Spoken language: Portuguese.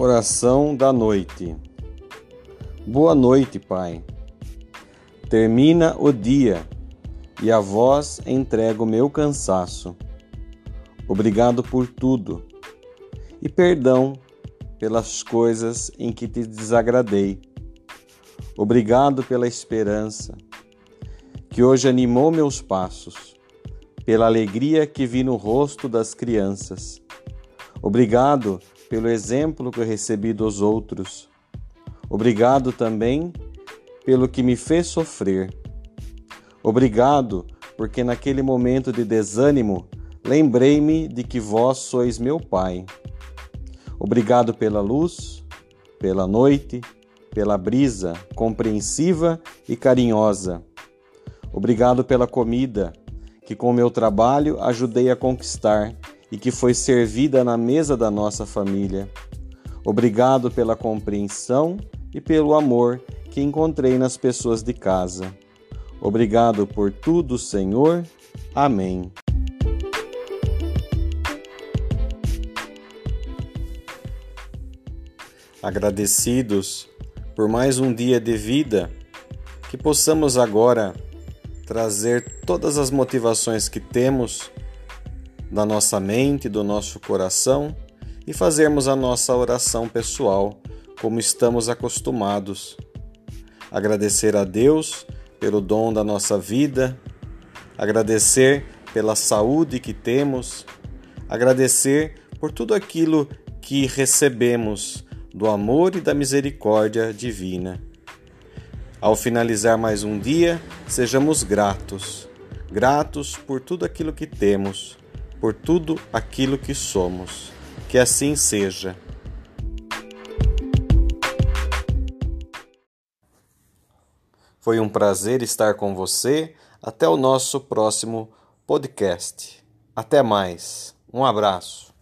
Oração da noite. Boa noite, Pai. Termina o dia e a vós entrego meu cansaço. Obrigado por tudo e perdão pelas coisas em que te desagradei. Obrigado pela esperança que hoje animou meus passos, pela alegria que vi no rosto das crianças. Obrigado pelo exemplo que eu recebi dos outros. Obrigado também pelo que me fez sofrer. Obrigado porque naquele momento de desânimo lembrei-me de que vós sois meu Pai. Obrigado pela luz, pela noite, pela brisa compreensiva e carinhosa. Obrigado pela comida que com meu trabalho ajudei a conquistar e que foi servida na mesa da nossa família. Obrigado pela compreensão e pelo amor que encontrei nas pessoas de casa. Obrigado por tudo, Senhor. Amém. Agradecidos por mais um dia de vida, que possamos agora trazer todas as motivações que temos da nossa mente, do nosso coração e fazermos a nossa oração pessoal como estamos acostumados. Agradecer a Deus pelo dom da nossa vida, agradecer pela saúde que temos, agradecer por tudo aquilo que recebemos do amor e da misericórdia divina. Ao finalizar mais um dia, sejamos gratos, gratos por tudo aquilo que temos por tudo aquilo que somos. Que assim seja. Foi um prazer estar com você. Até o nosso próximo podcast. Até mais. Um abraço.